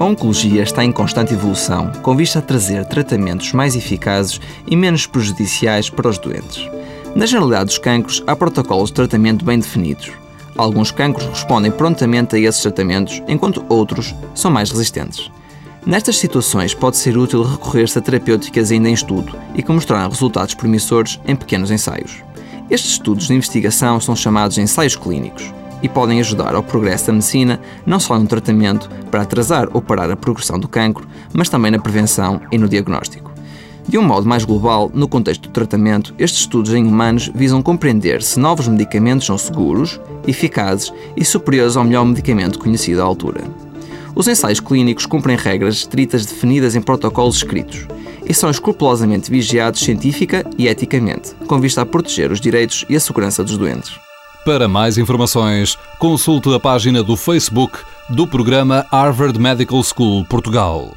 A oncologia está em constante evolução, com vista a trazer tratamentos mais eficazes e menos prejudiciais para os doentes. Na generalidade dos cancros, há protocolos de tratamento bem definidos. Alguns cancros respondem prontamente a esses tratamentos, enquanto outros são mais resistentes. Nestas situações, pode ser útil recorrer-se a terapêuticas ainda em estudo e que mostraram resultados promissores em pequenos ensaios. Estes estudos de investigação são chamados ensaios clínicos e podem ajudar ao progresso da medicina, não só no tratamento para atrasar ou parar a progressão do cancro, mas também na prevenção e no diagnóstico. De um modo mais global, no contexto do tratamento, estes estudos em humanos visam compreender se novos medicamentos são seguros, eficazes e superiores ao melhor medicamento conhecido à altura. Os ensaios clínicos cumprem regras estritas definidas em protocolos escritos e são escrupulosamente vigiados científica e eticamente, com vista a proteger os direitos e a segurança dos doentes. Para mais informações, consulte a página do Facebook do programa Harvard Medical School Portugal.